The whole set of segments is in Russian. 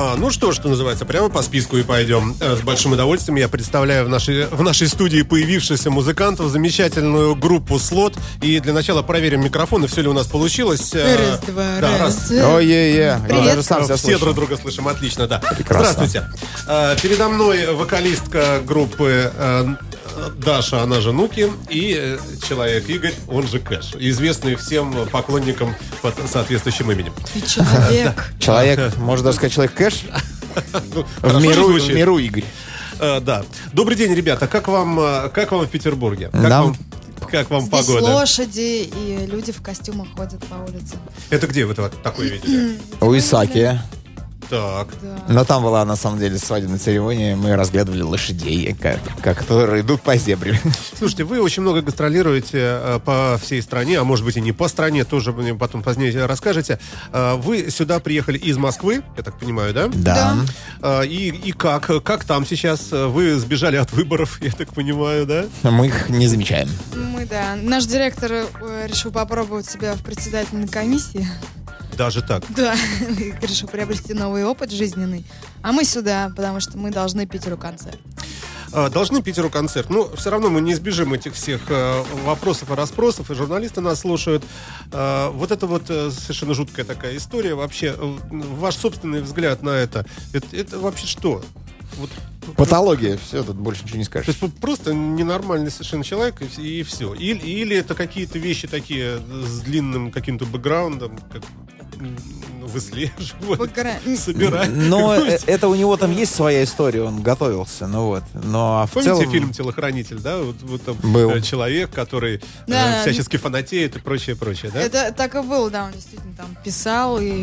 А, ну что, что называется, прямо по списку и пойдем. Э, С большим удовольствием я представляю в нашей, в нашей студии появившихся музыкантов замечательную группу «Слот». И для начала проверим микрофоны, все ли у нас получилось. Э, Раз, два, да, раз. Ой-е-е. Привет. Я даже сам Все слышу. друг друга слышим, отлично, да. Прекрасно. Здравствуйте. Э, Передо мной вокалистка группы Даша, она же Нуки, и э, человек Игорь, он же Кэш, известный всем поклонникам под соответствующим именем. Человек. Человек, можно даже сказать, человек кэш. Ну, В миру, в миру Игорь. Э, да. Добрый день, ребята. Как вам, э, как вам в Петербурге? Как Нам- вам, как вам Здесь погода? лошади и люди в костюмах ходят по улице. Это где вы это такое видели? У Исаки. Так. Да. Но там была, на самом деле, свадебная церемония. Мы разглядывали лошадей, как, как- которые идут по зебре. Слушайте, вы очень много гастролируете э, по всей стране, а может быть и не по стране, тоже мне потом позднее расскажете. Э, Вы сюда приехали из Москвы, я так понимаю, да? Да. Э, И, и как? Как там сейчас? Вы сбежали от выборов, я так понимаю, да? Мы их не замечаем. Мы, да. Наш директор решил попробовать себя в председательной комиссии. Даже так. Да. И решил приобрести новый опыт жизненный. А мы сюда, потому что мы должны Питеру концерт. А, Должны Питеру концерт. Ну, все равно мы не избежим этих всех э, вопросов и расспросов, и журналисты нас слушают. А, Вот это вот э, совершенно жуткая такая история. Вообще, э, ваш собственный взгляд на это, это, это вообще что? Вот, Патология. Все, тут больше ничего не то скажешь. есть п- просто ненормальный совершенно человек, и, все. Или, или это какие-то вещи такие с длинным каким-то бэкграундом, как м, выслеживают, Бэкграунд. собирают. Но э, это у него там есть своя история, он готовился, ну вот. Но в Помните целом... фильм «Телохранитель», да? Вот, вот там Был. э, человек, который э, Да, всячески фанатеет и прочее, прочее, да? Это так и было, да, он действительно там писал и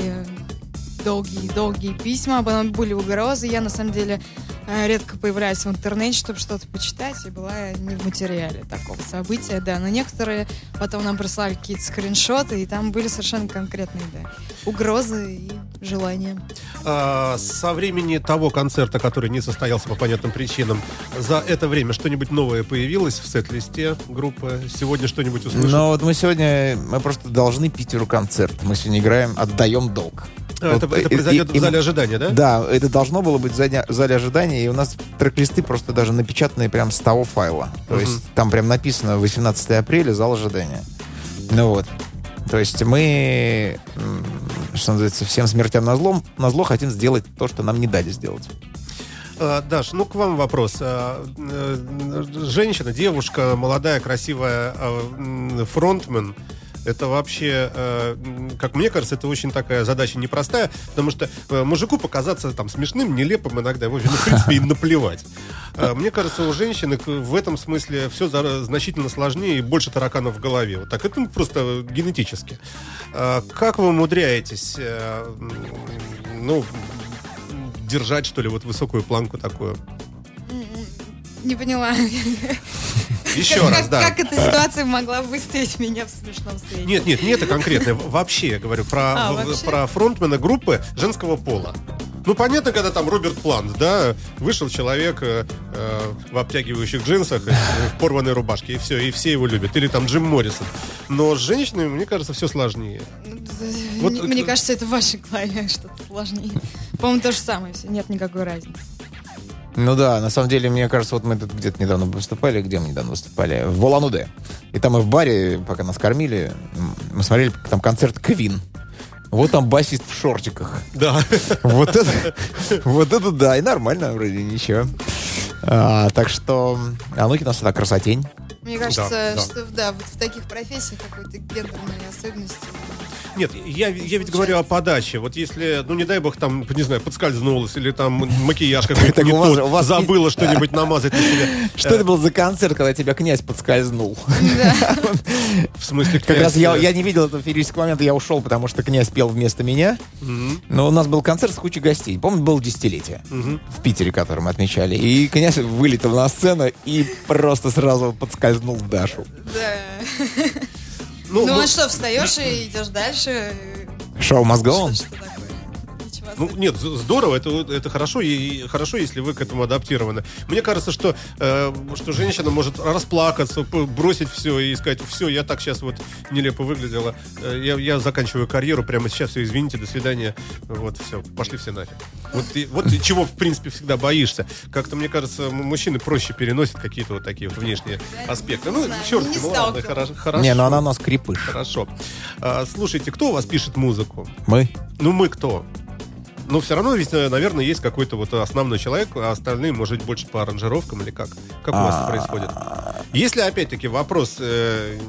долгие-долгие письма, потом были угрозы. Я, на самом деле, э, редко появляюсь в интернете, чтобы что-то почитать, и была не в материале такого события, да. Но некоторые потом нам прислали какие-то скриншоты, и там были совершенно конкретные, да, угрозы и желания. А, со времени того концерта, который не состоялся по понятным причинам, за это время что-нибудь новое появилось в сет-листе группы? Сегодня что-нибудь услышим? Но вот мы сегодня, мы просто должны Питеру концерт. Мы сегодня играем «Отдаем долг». А, это, Вот, это произойдет и- в зале и- ожидания, да? Да, это должно было быть в зале, в зале ожидания, и у нас трек-листы просто даже напечатанные прям с того файла. То Мгм. есть там прям написано 18 апреля, зал ожидания. Ну вот. То есть мы, что называется, всем смертям на зло, на зло хотим сделать то, что нам не дали сделать. А, Даш, ну к вам вопрос. А, э, Женщина, девушка, молодая, красивая, а, фронтмен. Это вообще, э, как мне кажется, это очень такая задача непростая, потому что э, мужику показаться там смешным, нелепым иногда, ну, в принципе, и наплевать. А, Мне кажется, у женщины в этом смысле все значительно сложнее и больше тараканов в голове. Вот так, это ну, просто генетически. А, Как вы умудряетесь, э, ну, держать, что ли, вот высокую планку такую? Не поняла. Еще Как- раз, как- да. Как эта ситуация могла выставить меня в смешном свете? Нет, нет, не это конкретно. В- Вообще, я говорю про, А, вообще? про фронтмена группы женского пола. Ну, понятно, когда там Роберт Плант, да, вышел человек э, э, в обтягивающих джинсах, э, в порванной рубашке, и все, и все его любят. Или там Джим Моррисон. Но с женщинами, мне кажется, все сложнее. Вот, Мне- кажется, это в вашей голове что-то сложнее. По-моему, то же самое все. Нет никакой разницы. Ну да, на самом деле, мне кажется, вот мы тут где-то недавно выступали, где мы недавно выступали? В Волануде. И там мы в баре, пока нас кормили, мы смотрели там концерт Квин. Вот там басист в шортиках. Да. Вот это, вот это да, и нормально, вроде ничего. А, так что Ануки у нас это красотень. Мне кажется, да. что да, вот в таких профессиях какой-то гендерной особенности. Нет, я, я ведь говорю о подаче. Вот если, ну не дай бог, там, не знаю, подскользнулась, или там макияж какой-то не вас- тот, у вас забыла что-нибудь намазать на себя. Что это был за концерт, когда тебя князь подскользнул? В смысле, Как раз я, князь, я не видел этого феерического момента, я ушел, потому что князь пел вместо меня. Но у нас был концерт с кучей гостей. Помню, было десятилетие в Питере, который мы отмечали. И князь вылетел на сцену и просто сразу подскользнул Дашу. Да. Ну, Ну, ну, а что, встаешь и идешь дальше? Шоу мозгон. Что, что Ничего Ну, нет, здорово, это, это хорошо, и, хорошо, если вы к этому адаптированы. Мне кажется, что, э, что женщина может расплакаться, бросить все и сказать, все, я так сейчас вот нелепо выглядела, Э, я, я заканчиваю карьеру прямо сейчас, все, извините, до свидания, вот, все, пошли все нафиг. Вот, и, вот и чего, в принципе, всегда боишься. Как-то, мне кажется, мужчины проще переносят какие-то вот такие вот внешние аспекты. Ну, знаю, черт, не ну ладно, хорошо. хорошо. Не, ну она у нас крепыш. Хорошо. А, слушайте, кто у вас пишет музыку? Мы. Ну, мы кто? Но все равно ведь, э, наверное, есть какой-то вот основной человек, а остальные, может быть, больше по аранжировкам или как? Как у вас это происходит? Если, опять-таки, вопрос... э,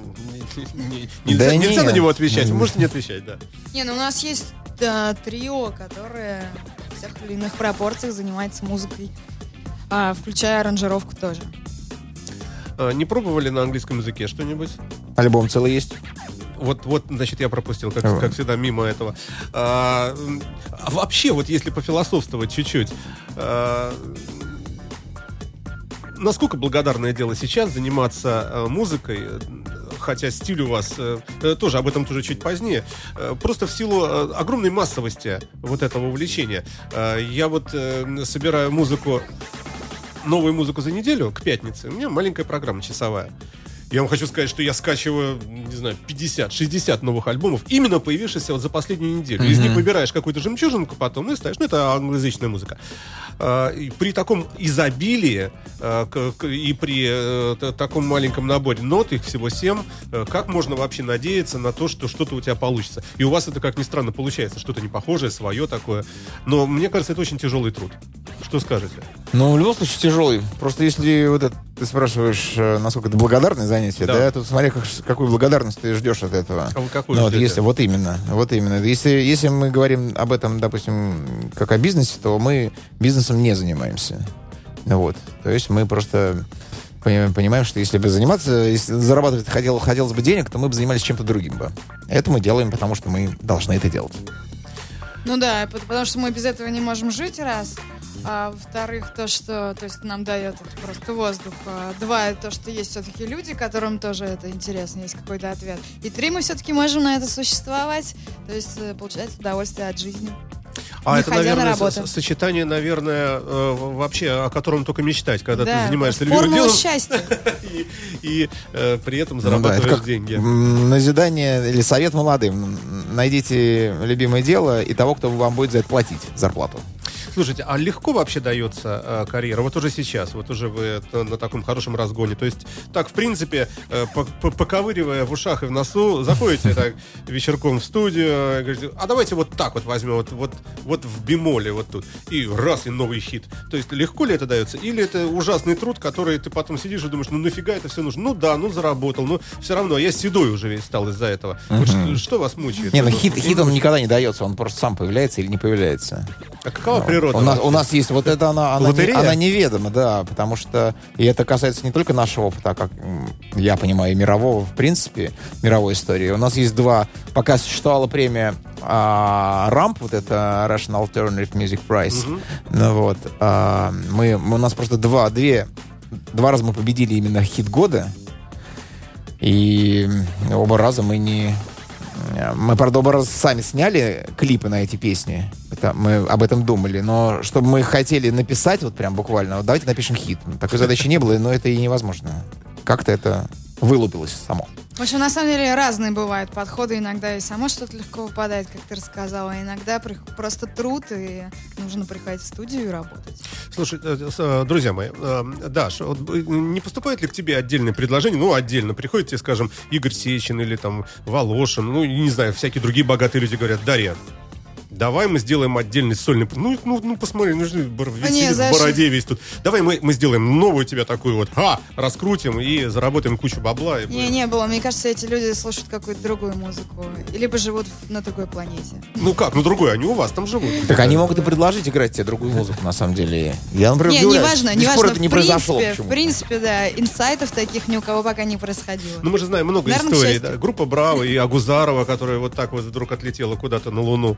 не- Да Нельзя на него отвечать, вы можете не отвечать, да. Не, ну у нас есть да, трио, которое в тех или иных пропорциях занимается музыкой, а, включая аранжировку тоже. А, Не пробовали на английском языке что-нибудь? Альбом целый есть. Вот, вот, значит, я пропустил, как, как всегда, мимо этого. А, а вообще, вот если пофилософствовать чуть-чуть, а, насколько благодарное дело сейчас заниматься э, музыкой, хотя стиль у вас э, тоже, об этом тоже чуть позднее, э, просто в силу огромной массовости вот этого увлечения. Я вот собираю музыку, новую музыку за неделю к пятнице, у меня маленькая программа часовая. Я вам хочу сказать, что я скачиваю, не знаю, 50-60 новых альбомов, именно появившихся вот за последнюю неделю. Из них выбираешь какую-то жемчужинку потом и ставишь. Ну, это англоязычная музыка. А, при таком изобилии а, и при э, таком маленьком наборе нот, их всего 7, как можно вообще надеяться на то, что что-то у тебя получится? И у вас это, как ни странно, получается, что-то не похожее, свое такое. Но мне кажется, это очень тяжелый труд. Что скажете? Ну, в любом случае, тяжелый. Просто если вот это, ты спрашиваешь, э, насколько это благодарное занятие, Да. да, тут смотри, как- какую благодарность ты ждешь от этого. А вы какую Ну, вот если, вот именно, вот именно. Если, если мы говорим об этом, допустим, как о бизнесе, то мы бизнесом не занимаемся. Ну Вот. То есть мы просто пони- понимаем, что если бы заниматься, если зарабатывать хотел, хотелось бы денег, то мы бы занимались чем-то другим бы. Это мы делаем, потому что мы должны это делать. Ну да, пот- потому что мы без этого не можем жить, раз. А во-вторых, то, что то есть нам дает это просто воздух. А, два, то, что есть все-таки люди, которым тоже это интересно, есть какой-то ответ. И три, мы все-таки можем на это существовать, то есть э, получать удовольствие от жизни. А не это, ходя на наверное, работу. с- сочетание, наверное, э, вообще, о котором только мечтать, когда да, ты занимаешься любимым делом счастья. и, и, э, при этом Ну да, зарабатываешь это деньги. назидание или совет молодым. Найдите любимое дело и того, кто вам будет за это платить зарплату. Слушайте, а легко вообще дается э, карьера? Вот уже сейчас, вот уже вы на, на таком хорошем разгоне. То есть, так, в принципе, э, по- по- поковыривая в ушах и в носу, заходите так вечерком в студию, и говорите, а давайте вот так вот возьмем, вот, вот, вот в бемоле вот тут, и раз, и новый хит. То есть, легко ли это дается? Или это ужасный труд, который ты потом сидишь и думаешь, ну нафига это все нужно? Ну да, ну заработал, но все равно, я седой уже весь стал из-за этого. Вот что, что вас мучает? Не, ну Ну, хит, хит он никогда не дается, он просто сам появляется или не появляется. А какова природа? У нас, у нас есть вот это, она, она, не, она неведома, да, потому что, и это касается не только нашего опыта, а как я понимаю, мирового, в принципе, мировой истории. У нас есть два, пока существовала премия а, RAMP, вот это Russian Alternative Music Prize, ну вот, а, мы- у нас просто два, две, два раза мы победили именно хит года, и оба раза мы не... Мы, правда, сами сняли клипы на эти песни. Это мы об этом думали. Но чтобы мы хотели написать, вот прям буквально, вот давайте напишем хит. Такой задачи не было, но это и невозможно. Как-то это вылупилось само. В общем, на самом деле разные бывают подходы. Иногда и само что-то легко выпадает, как ты рассказала. а Иногда просто труд, и нужно приходить в студию и работать. Слушай, э, с- э, друзья мои, э, Даш, вот, э, не поступает ли к тебе отдельное предложение? Ну, отдельно. Приходит тебе, скажем, Игорь Сечин или там Волошин, ну, не знаю, всякие другие богатые люди говорят, Дарья, давай мы сделаем отдельный сольный... Ну, ну, ну посмотри, ну, А не, сидит в бороде весь тут. Давай мы, мы сделаем новую тебя такую вот, ха, раскрутим и заработаем кучу бабла. и Не, будет». не было. Мне кажется, эти люди слушают какую-то другую музыку. Либо живут на другой планете. Ну как, ну другой, они у вас там живут. Так они могут и предложить играть тебе другую музыку, на самом деле. Я, например, Не, До сих пор неважно. это не в произошло принципе, в принципе, да, инсайтов таких ни у кого пока не происходило. Ну, мы же знаем много историй. Группа Браво и Агузарова, которая вот так вот вдруг отлетела куда-то на Луну.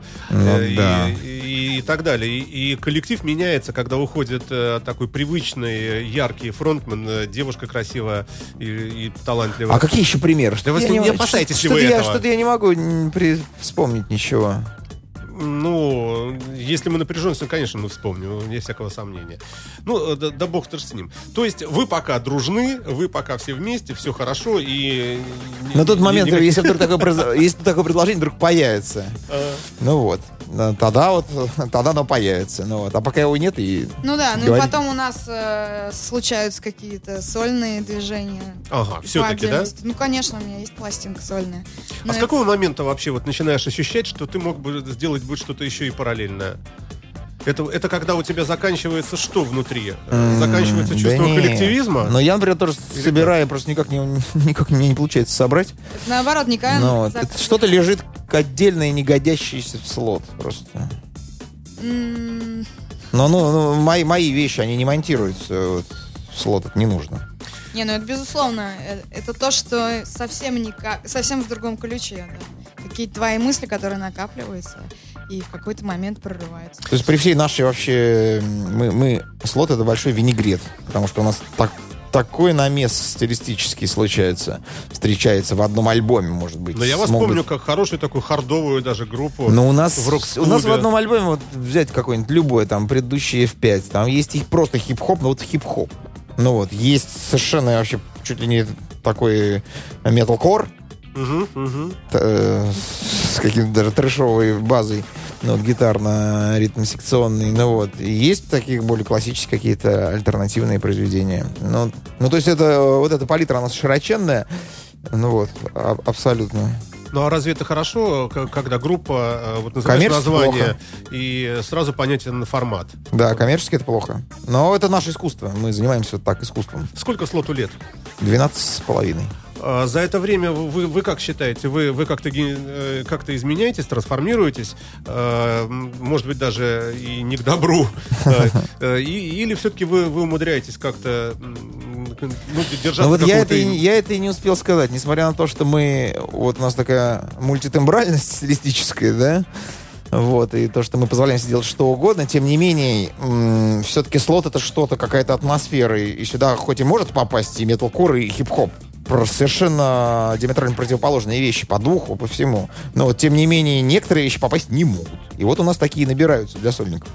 Ну, Э, и, да. и и так далее. И, и коллектив меняется, когда уходит э, такой привычный, яркий фронтмен, э, девушка красивая и, и талантливая. А какие еще примеры? Да вы Я не не- опасаетесь ли что-то вы я, этого? Что-то я не могу при- вспомнить ничего. Ну, если мы напряженность, ну, конечно, мы вспомним, вне всякого сомнения. Ну, э, да, да бог-то ж с ним. То есть вы пока дружны, вы пока все вместе, все хорошо и... На тот момент, не- если вдруг такое, произо- если такое предложение вдруг появится, А, ну вот, тогда вот, тогда оно появится. Ну вот, а пока его нет, и Ну да, ну и потом у нас э, случаются какие-то сольные движения. Ага, все-таки, да? Ну, конечно, у меня есть пластинка сольная. А с какого момента вообще вот начинаешь ощущать, что ты мог бы сделать бы что-то еще и параллельное? Это, это когда у тебя заканчивается что внутри? Заканчивается Да чувство не. коллективизма? Но я, например, тоже Или собираю, просто никак, не, никак мне не получается собрать. это наоборот, никогда... Но это что-то лежит отдельно и не в слот просто. Но ну, ну, мои, мои вещи, они не монтируются вот, в слот, это не нужно. Не, ну это безусловно. э, Это то, что совсем никак, совсем в другом ключе. да. Какие-то твои мысли, которые накапливаются и в какой-то момент прорываются. То есть при всей нашей вообще... Мы, мы слот это большой винегрет, потому что у нас так, такой намес стилистический случается, встречается в одном альбоме, может быть. Но я вас Смогут- помню как хорошую такую хардовую даже группу. Но у нас, в у нас в одном альбоме, вот взять какой-нибудь любой, там, предыдущий F5, там есть и просто хип-хоп, но вот хип-хоп. Ну вот, есть совершенно вообще чуть ли не такой металкор, мгм. т- э, с каким-то даже трэшовой базой, ну, вот, гитарно-ритм-секционный, ну вот. Есть такие более классические какие-то альтернативные произведения. Ну, ну, то есть это, вот эта палитра, она широченная, ну вот, а- абсолютно. Ну а разве это хорошо, когда группа, э, вот Коммерчески название и сразу понятен формат? Да, коммерчески это плохо. Но это наше искусство. Мы занимаемся так искусством. Сколько слоту лет? 12 с половиной. А, За это время вы, вы как считаете, вы, вы как-то э, как-то изменяетесь, трансформируетесь, э, м, может быть даже и не к добру, э, и- или все-таки вы, вы умудряетесь как-то ну, держаться Ну вот я это, и, я это и не успел сказать. Несмотря на то, что мы... Вот у нас такая мультитембральность стилистическая, да? Вот, и то, что мы позволяем себе делать что угодно, тем не менее, все-таки слот это что-то, какая-то атмосфера, и, и сюда хоть и может попасть и металкор, и хип-хоп, совершенно диаметрально противоположные вещи по духу, по всему. Но вот, тем не менее, некоторые вещи попасть не могут. И вот у нас такие набираются для сольников.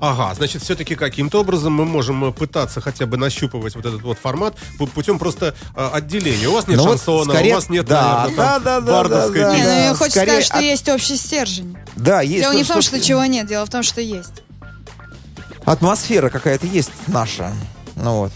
Ага, значит, все-таки каким-то образом мы можем э, пытаться хотя бы нащупывать вот этот вот формат пу- путем просто э, отделения. У вас нет Ну вот шансона, скорее- у вас нет, да, наверное, да, да, да, бардовской да, Не, ну, да. я хочу скорее сказать, что от- есть общий стержень. Да, есть. Дело не в том, что- что чего нет, дело в том, что есть. атмосфера какая-то есть наша. Ну вот.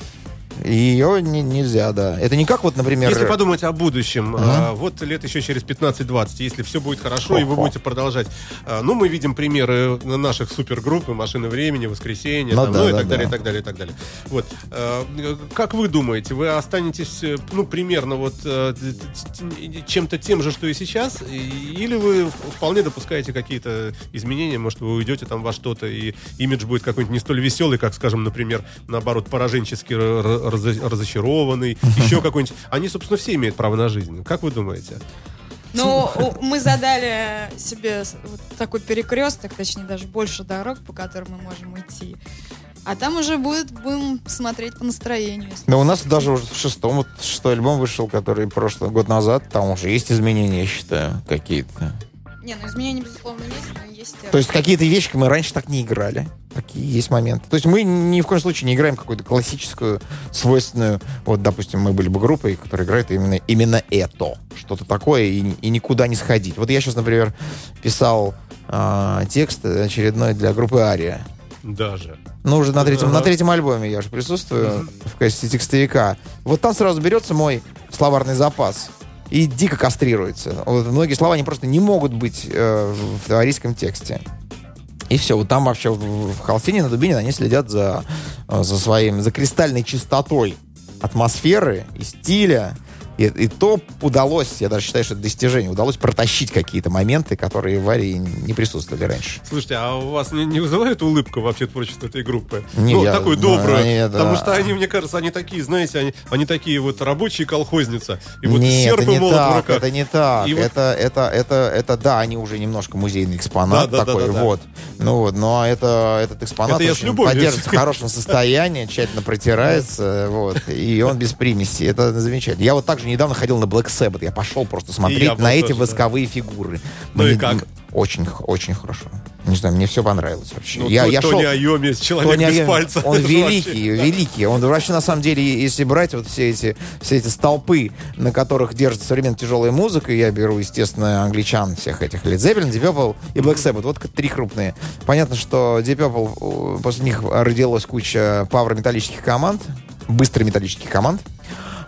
Ее не- нельзя, да. Это не как вот, например... Если подумать о будущем, Ага. а, вот лет еще через 15-20, если все будет хорошо, и вы будете продолжать. а, ну, мы видим примеры наших супергрупп, «Машины времени», «Воскресенье», Ну там, да, ну и да, так далее, да. и так далее, и так далее. Вот. а, как вы думаете, вы останетесь, ну, примерно вот э, чем-то тем же, что и сейчас, или вы вполне допускаете какие-то изменения, может, вы уйдете там во что-то, и имидж будет какой-нибудь не столь веселый, как, скажем, например, наоборот, пораженчески р- р- разо- разочарованный, еще какой-нибудь. Они, собственно, все имеют право на жизнь. Как вы думаете? Ну, мы задали себе вот такой перекресток, точнее, даже больше дорог, по которым мы можем идти. А там уже будет, будем смотреть по настроению. Да у нас даже уже в шестом, вот шестой альбом вышел, который прошлый год назад, там уже есть изменения, я считаю, какие-то. Не, ну изменения, безусловно, есть, но есть... э, То есть какие-то вещи мы раньше так не играли. Такие есть моменты. То есть мы ни в коем случае не играем какую-то классическую, свойственную... Вот, допустим, мы были бы группой, которая играет именно, именно это. Что-то такое и, и никуда не сходить. Вот я сейчас, например, писал а, текст очередной для группы Ария. Даже. Ну, уже на третьем, Ага. на третьем альбоме я же присутствую в качестве текстовика. Вот там сразу берется мой словарный запас и дико кастрируется. Вот многие слова, они просто не могут быть э, в арийском тексте. И все, вот там вообще в, в Холстине на Дубине они следят за, э, за своим, за кристальной чистотой атмосферы и стиля. И, и то удалось, я даже считаю, что это достижение, удалось протащить какие-то моменты, которые в Арии не присутствовали раньше. Слушайте, а у вас не, не вызывает улыбку вообще творчество этой группы? Не, ну, я- такую ну, добрую. они, да. Потому что они, мне кажется, они такие, знаете, они, они такие вот рабочие колхозница. И вот Нет, серп это не молот в так, руках. это не так. И вот- Это, это, это, это, да, они уже немножко музейный экспонат Да, да, да, такой, да, да. вот. Ну вот, но это, этот экспонат Это очень поддерживается в хорошем состоянии, тщательно протирается, вот, и он без примеси. Это замечательно. Я вот также недавно ходил на Black Sabbath, я пошел просто смотреть на эти тоже, да. восковые фигуры. Ну и как? Очень, очень хорошо. Не знаю, мне все понравилось вообще. Ну, я, То- я Тони шел, Айоми, человек Тони без Айоми, пальца. Он великий, вообще- великий. Он вообще, на самом деле, если брать вот все эти, все эти столпы, на которых держится современная тяжелая музыка, я беру, естественно, англичан всех этих, Led Zeppelin, Deep Purple и Black Sabbath. Вот три крупные. Понятно, что Deep Purple, э, после них родилась куча паврометаллических команд, быстрых металлических команд.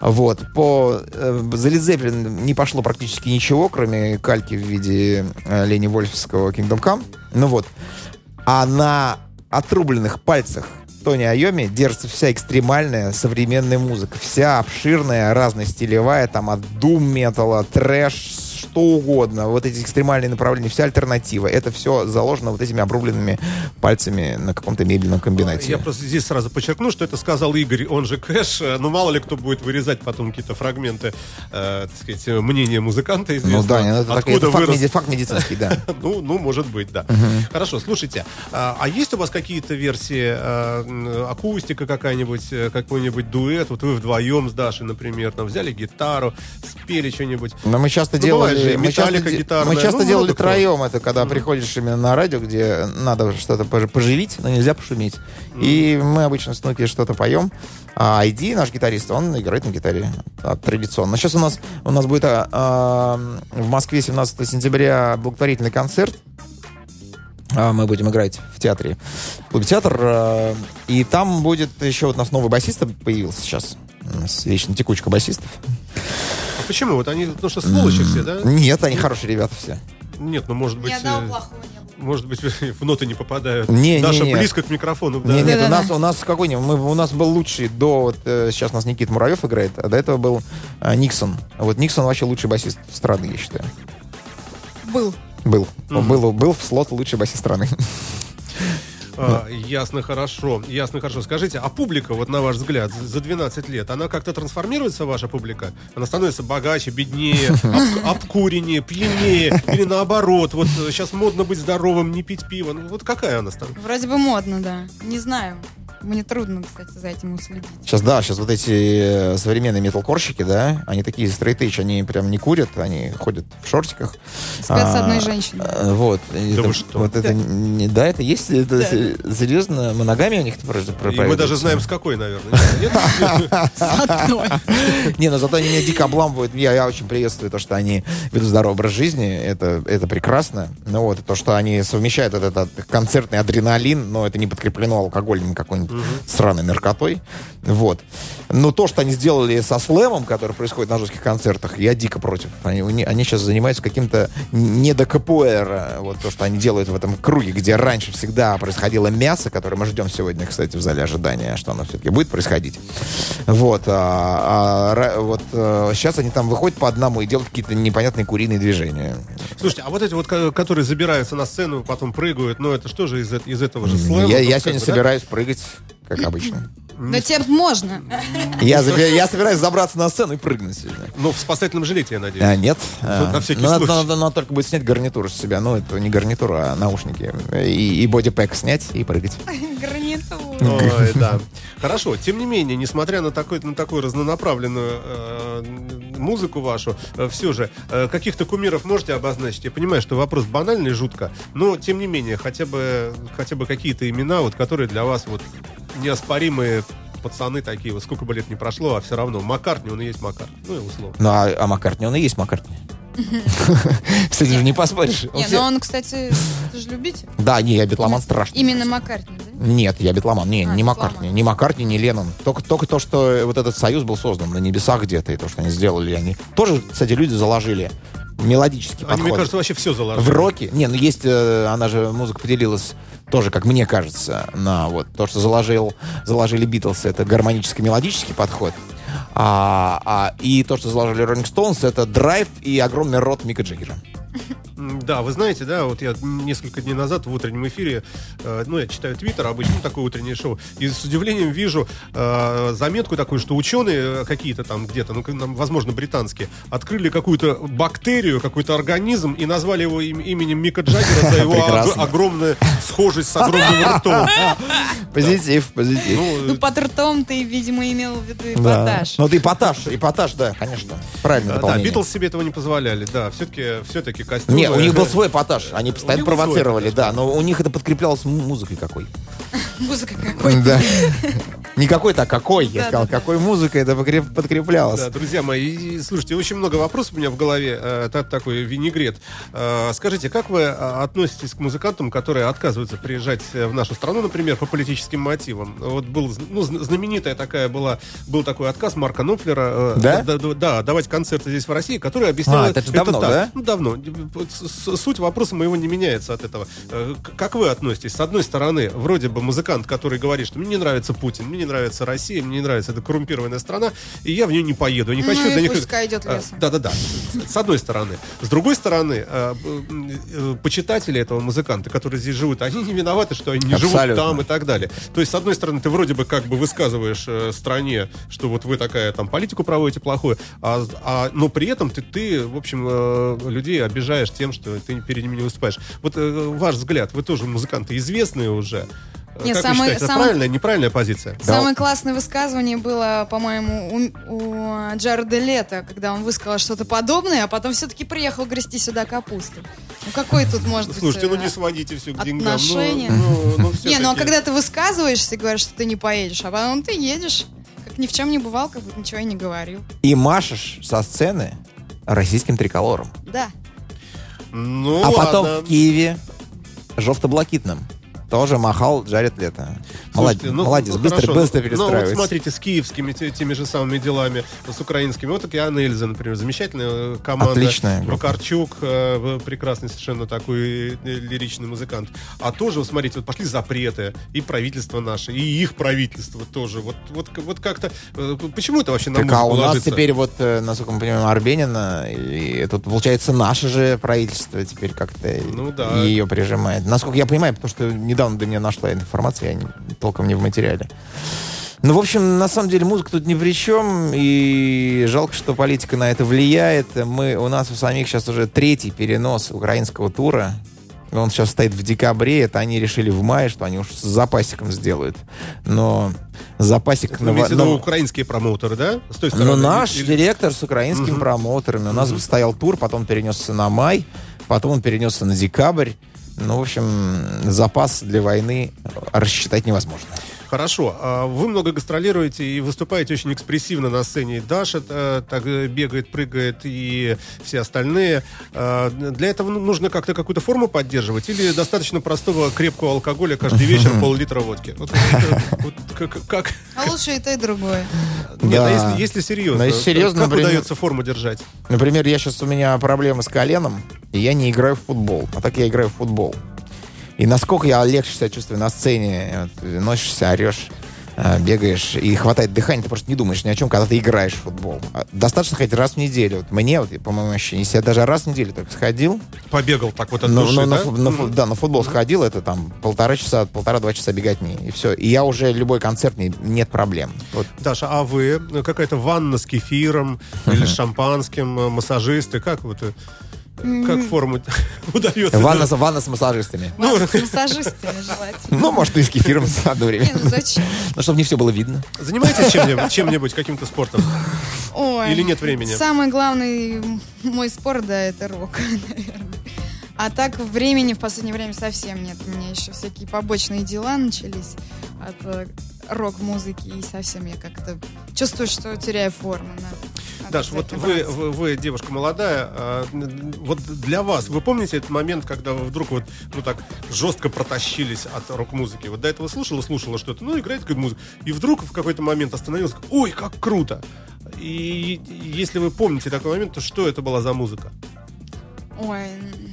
Вот. По э, за Led Zeppelin не пошло практически ничего, кроме кальки в виде э, Лени Вольфского Kingdom Come. Ну вот. А на отрубленных пальцах Тони Айоми держится вся экстремальная современная музыка. Вся обширная, разностилевая, там от дум металла, трэш, что угодно. Вот эти экстремальные направления, вся альтернатива. Это все заложено вот этими обрубленными пальцами на каком-то мебельном комбинате. Я просто здесь сразу подчеркну, что это сказал Игорь, он же Кэш. Э, Ну, мало ли кто будет вырезать потом какие-то фрагменты, э, так сказать, э, мнения музыканта Ну известного. да, это, так- это факт, меди- факт медицинский, да. Ну, ну, может быть, да. Хорошо, слушайте, а, а есть у вас какие-то версии м, акустика какая-нибудь, э, какой-нибудь дуэт? Вот вы вдвоем с Дашей, например, там взяли гитару, спели что-нибудь. Но мы часто Ну, делали, же, мы часто, гитарная, мы часто ну, делали троем это, когда приходишь именно на радио, где надо что-то пож- поживить, но нельзя пошуметь. И мы обычно с Нуки что-то поем. А Айди, наш гитарист, он играет на гитаре а, традиционно. Сейчас у нас у нас будет а, а, в Москве 17 сентября благотворительный концерт. А, Мы будем играть в театре. В клубе театр. а, И там будет еще вот у нас новый басист появился сейчас. У нас вечно текучка басистов. А почему? Вот они, ну что, сволочи все, да? Нет, они хорошие ребята все. Нет, ну, может быть... Ни одного э, плохого не было. Может быть, в ноты не попадают. Не, не, Даша не. близко к микрофону. да. Нет, нет, у Да-да-да. нас, у нас какой-нибудь, мы, у нас был лучший до, вот э, сейчас у нас Никита Муравьев играет, а до этого был э, Никсон. Вот Никсон вообще лучший басист страны, я считаю. Был. Был. Он был, был в слот лучший басист страны. А, ясно, хорошо. Ясно, хорошо. Скажите, а публика, вот на ваш взгляд, за за 12 лет, она как-то трансформируется, ваша публика? Она становится богаче, беднее, об- обкуреннее, пьянее? Или наоборот, вот сейчас модно быть здоровым, не пить пиво? Ну, вот какая она становится? Вроде бы модно, да. Не знаю. Мне трудно, кстати, за этим уследить. Сейчас, да, сейчас вот эти э, современные металкорщики, да, они такие straight edge, они прям не курят, они ходят в шортиках. Спят с А, одной женщиной. э, Вот. Да это- вы что? Вот это, не- да, это есть, это се- серьезно, моногамия у них про- про- И мы даже знаем, с какой, наверное. Нет? С одной. Не, но зато они меня дико обламывают. Я, я очень приветствую то, что они ведут здоровый образ жизни. Это, это прекрасно. Ну вот, то, что они совмещают вот этот концертный адреналин, но это не подкреплено алкоголем какой-нибудь сраной наркотой. Вот. Но то, что они сделали со слэмом, который происходит на жестких концертах, я дико против. Они, они сейчас занимаются каким-то не до КПР. Вот то, что они делают в этом круге, где раньше всегда происходило мясо, которое мы ждем сегодня, кстати, в зале ожидания, что оно все-таки будет происходить. Вот. А, а, вот э, сейчас они там выходят по одному и делают какие-то непонятные куриные движения. Слушайте, а вот эти вот, ко- которые забираются на сцену, потом прыгают, ну это что же из, э- из этого же слэма? я я сегодня бы, да? собираюсь прыгать, как обычно. Да тебе можно. Я, я собираюсь забраться на сцену и прыгнуть сегодня. Ну, в спасательном жилете, я надеюсь. А, нет. А, на всякий ну, надо, случай. надо- надо только будет снять гарнитуру с себя. Ну, это не гарнитура, а наушники. И, и бодипэк снять и прыгать. Гарнитура. Ой, да. Хорошо, тем не менее, несмотря на, такой, на такую разнонаправленную э, музыку вашу, все же, э, каких-то кумиров можете обозначить? Я понимаю, что вопрос банальный, жутко, но, тем не менее, хотя бы, хотя бы какие-то имена, вот, которые для вас вот неоспоримые пацаны такие, вот сколько бы лет не прошло, а все равно Маккартни, он и есть Маккартни, ну и условно. Ну, а, а Маккартни, он и есть Маккартни. С этим же не поспоришь. Не, все- ну он, кстати, ты же любитель. Да, не, я битломан страшный. Именно Маккартни, да? Нет, я битломан. Не, А, не. Маккартни. Не Маккартни, не Леннон. Только, только то, что вот этот союз был создан на небесах где-то, и то, что они сделали, они тоже, кстати, люди заложили мелодический Они, мне подход. кажется, вообще все заложили. В роке. Не, ну есть, э, она же, музыка поделилась тоже, как мне кажется, на вот то, что заложил, заложили Битлз, это гармонический мелодический подход. А, а, и то, что заложили Rolling Stones, это драйв и огромный рот Мика Джаггера. Да, вы знаете, да, вот я несколько дней назад в утреннем эфире, э, ну, я читаю Твиттер, обычно такое утреннее шоу, и с удивлением вижу э, заметку такую, что ученые э, какие-то там где-то, ну, возможно, британские, открыли какую-то бактерию, какой-то организм и назвали его им- именем Мика Джаггера за его ог- огромную схожесть с огромным ртом. Позитив, позитив. Ну, Ну, под ртом ты, видимо, имел в виду Да. эпатаж. Ну, вот эпатаж, эпатаж, да, конечно. Правильно да. Битлз себе этого не позволяли, да, все-таки все-таки костюм. Не, у них был свой эпатаж. Они постоянно провоцировали, да, но у них это подкреплялось музыкой какой. Музыка какой. Да. Не какой-то, а какой, я Да, сказал. да, да. Какой музыкой это подкреплялось. Да, друзья мои, слушайте, очень много вопросов у меня в голове, э, та- такой винегрет. Э, скажите, как вы э, относитесь к музыкантам, которые отказываются приезжать э, в нашу страну, например, по политическим мотивам? Вот был, ну, зн- знаменитая такая была, был такой отказ Марка Нопфлера, э, Да? да, да, да, давать концерты здесь в России, который объяснял... А, это же давно, так. да? Ну, давно. Суть вопроса моего не меняется от этого. Как вы относитесь? С одной стороны, вроде бы музыкант, который говорит, что мне не нравится Путин, мне не нравится Россия, мне не нравится эта коррумпированная страна, и я в нее не поеду, я не Ну хочу... не пусть хочу». ка идет А, лесом. Да-да-да. С- С одной стороны. С другой стороны, э, м, э, почитатели этого музыканта, которые здесь живут, они не виноваты, что они не живут Абсолютно. там и так далее. То есть, с одной стороны, ты вроде бы как бы высказываешь э, стране, что вот вы такая там политику проводите плохую, а, а- но при этом ты, ты, в общем, э, людей обижаешь тем, что ты перед ними не выступаешь. Вот э, ваш взгляд, вы тоже музыканты известные уже. Э, Не, как самый- вы считаете, самый- правильная, неправильная позиция? Самое классное высказывание было, по-моему, у, у Джареда Лето, когда он высказал что-то подобное, а потом все-таки приехал грести сюда капусту. Ну какой тут может быть... Слушайте, ну э, не сводите все к деньгам. отношения. Ну, ну, ну, Не, ну а когда ты высказываешься и говоришь, что ты не поедешь, а потом ты едешь, как ни в чем не бывал, как будто ничего и не говорил. И машешь со сцены российским триколором. Да. Ну, а потом ладно. в Киеве жовто-блакитным. Тоже махал Джаред Лето. Молодец, Слушайте, ну, молодец, ну, быстро, хорошо, быстро ну, Ну, вот перестраивается. смотрите, с киевскими те- теми же самыми делами, с украинскими. Вот Океан Эльза, например, замечательная э, команда. Отличная группа. Вакарчук, э, прекрасный совершенно такой э, лиричный музыкант. А тоже, вот смотрите, вот пошли запреты, и правительство наше, и их правительство тоже. Вот, вот, вот как-то... Почему это вообще на Так, а у нас ложится? теперь вот, насколько мы понимаем, Арбенина, и тут, получается, наше же правительство теперь как-то Ну да. ее прижимает. Насколько я понимаю, потому что недавно до меня нашла эта информация, я не- толком не в материале. Ну, в общем, на самом деле музыка тут ни при чем, и жалко, что политика на это влияет. Мы, у нас у самих сейчас уже третий перенос украинского тура. Он сейчас стоит в декабре, это они решили в мае, что они уж с запасиком сделают. Но запасик... Вы на- на- украинские промоутеры, да? С той стороны? ну, наш Или- директор с украинскими промоутерами. У нас стоял тур, потом перенесся на май, потом он перенесся на декабрь. Ну, в общем, запас для войны рассчитать невозможно. Хорошо. А Вы много гастролируете и выступаете очень экспрессивно на сцене. Даша э, так э, бегает, прыгает, и все остальные. А, Для этого ну, нужно как-то какую-то форму поддерживать или достаточно простого крепкого алкоголя каждый вечер пол-литра водки? Вот, э, вот как, как- А лучше и то, и другое. Нет, а Да. если, если серьезно, Но если серьезно, как например- удается форму держать? Например, я сейчас у меня проблемы с коленом, и я не играю в футбол. А так я играю в футбол. И насколько я легче себя чувствую на сцене, вот, носишься, орешь, э, бегаешь, и хватает дыхания, ты просто не думаешь ни о чем, когда ты играешь в футбол. А Достаточно хоть раз в неделю. Вот мне, вот, по моему ощущению, если я даже раз в неделю только сходил, Побегал так вот от Ну, души, на да? фу- на фу- да, на футбол сходил, это там полтора часа, полтора-два часа беготни, и все. И я уже любой концерт, не- нет проблем. Вот Даша, а вы? Ну, Какая-то ванна с кефиром или с шампанским, э, массажисты? Как вот... Как форму удается? ванна, с- ванна с массажистами. Ладно, с массажистами желательно. Ну, может, и с кефиром в одно время. Не, ну зачем? Ну, чтобы не все было видно. Занимаетесь чем-нибудь, чем-нибудь, каким-то спортом? Ой, Или нет времени? Самый главный мой спорт, да, это рок, наверное. А так времени в последнее время совсем нет. У меня еще всякие побочные дела начались от э, рок-музыки, и совсем я как-то чувствую, что теряю форму. Надо- Даш, вот вы, вы, вы девушка молодая, а, вот для вас, вы помните этот момент, когда вы вдруг вот, ну так, жестко протащились от рок-музыки? Вот до этого слушала, слушала что-то, ну, играет какая-то музыка, и вдруг в какой-то момент остановилась, ой, как круто! И если вы помните такой момент, то что это была за музыка? Ой,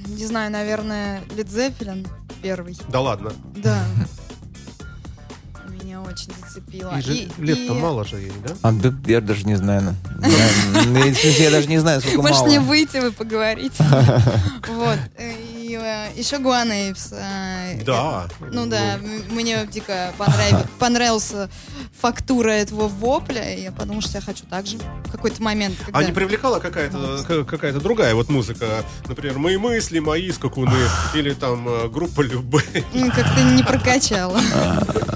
не знаю, наверное, Led Zeppelin первый. Да ладно. Да. Меня очень зацепила. И же И- лет-то и- мало же ей, да? А, да, я даже не знаю. Я, ну, смысле, я даже не знаю, сколько Может, мало. мне выйти, вы поговорите. Вот. И э, еще Гуанейпс. Да. Ну да, м- мне дико понрав- понравился фактура этого вопля, я подумала, что я хочу так же в какой-то момент. А не привлекала какая-то какая-то другая вот музыка, например, мои мысли, мои скакуны, или там э, группа Любэ. Как-то не прокачала.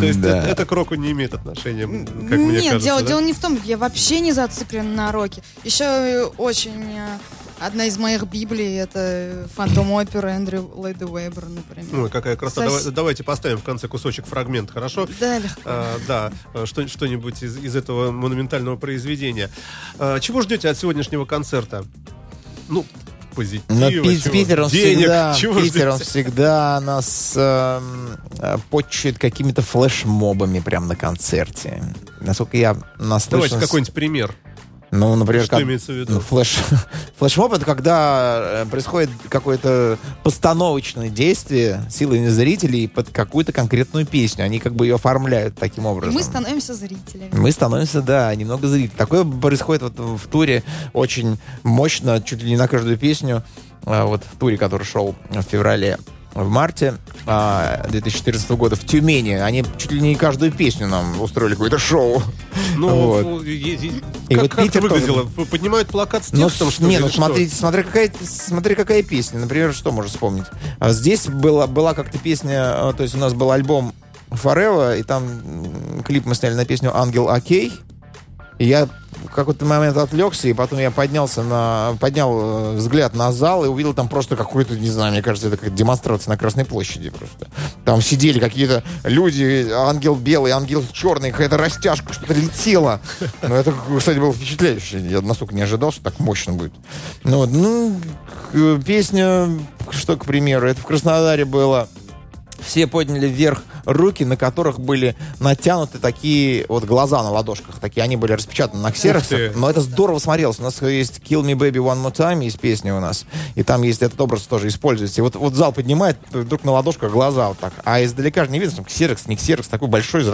То есть Да. это, это к року не имеет отношения, как мне Нет, кажется. дело, да? дело не в том, я вообще не зациклена на роке. Еще э, очень э, одна из моих библий это фантом опера Эндрю Лэйда Уэббера, например. Ой, какая красота. Сос- Давай- давайте поставим в конце кусочек фрагмент, хорошо? Да, легко. А, да, что, что-нибудь из, из этого монументального произведения. А, чего ждете от сегодняшнего концерта? Ну, позитива, Но чего? Питер, он денег, всегда, чего Питер, он всегда нас эм, э, почует какими-то флешмобами прямо на концерте. Насколько я наслышан... Давайте какой-нибудь пример. Ну, например, Что имеется в виду? флеш... флешмоб это когда э, происходит какое-то постановочное действие силами зрителей под какую-то конкретную песню. Они как бы ее оформляют таким И образом. мы становимся зрителями. Мы становимся, да, немного зрителей. Такое происходит вот в туре очень мощно, чуть ли не на каждую песню. А, Вот в туре, который шел в феврале, в марте а, 2014 года в Тюмени. Они чуть ли не каждую песню нам устроили какое-то шоу. Ну, Вот. ну, И как, вот как это Питер тоже- выглядело? П- Поднимают плакат с Ну, текстом, с- что не, ну что? смотри, смотри какая, смотри, какая песня. Например, что можешь вспомнить? А Здесь была, была как-то песня, а, то есть у нас был альбом Forever, и там клип мы сняли на песню «Ангел Окей». И я какой-то момент отвлекся, и потом я поднялся на, поднял э, взгляд на зал и увидел там просто какую-то, не знаю, мне кажется, это как демонстрация на Красной площади просто. Там сидели какие-то люди, ангел белый, ангел черный, какая-то растяжка, что-то летело. Ну, это, кстати, было впечатляюще. Я настолько не ожидал, что так мощно будет. Ну, вот, ну, песня, что, к примеру, это в Краснодаре было все подняли вверх руки, на которых были натянуты такие вот глаза на ладошках. Такие они были распечатаны на ксероксах. Но это здорово смотрелось. У нас есть Kill Me Baby One More Time, есть песня у нас. И там есть этот образ тоже используется. И вот, вот зал поднимает вдруг на ладошках глаза вот так. А издалека же не видно, что ксерокс, не ксерокс, такой большой,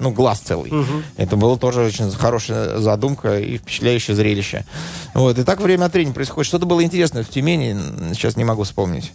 ну, глаз целый. Это было тоже очень хорошая задумка и впечатляющее зрелище. Вот. И так время от времени происходит. Что-то было интересное в Тюмени, сейчас не могу вспомнить.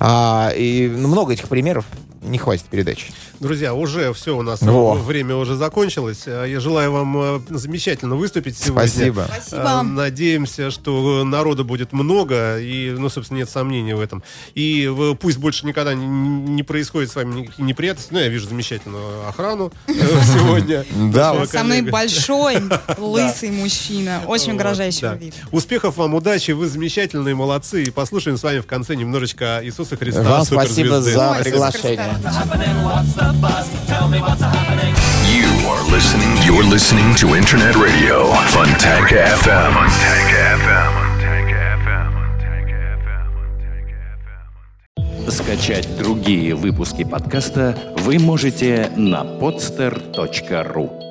А, и ну, много этих примеров. Не хватит передачи. Друзья, уже все у нас Во. время уже закончилось. А Я желаю вам э, замечательно выступить сегодня. Спасибо. Спасибо. А, Надеемся, что народа будет много, и, ну, собственно, нет сомнений в этом. И э, пусть больше никогда не, происходит с вами никаких неприятностей. Ну, я вижу замечательную охрану э, сегодня. Да, Самый большой лысый мужчина, очень угрожающего да. вида. Успехов вам, удачи, вы замечательные, молодцы. И послушаем с вами в конце немножечко Иисуса Христа. Вам спасибо You are listening. You're listening to Internet Radio, Funtank FM. Funtank FM. Funtank FM. Funtank FM. Скачать другие выпуски подкаста вы можете на podster.ru.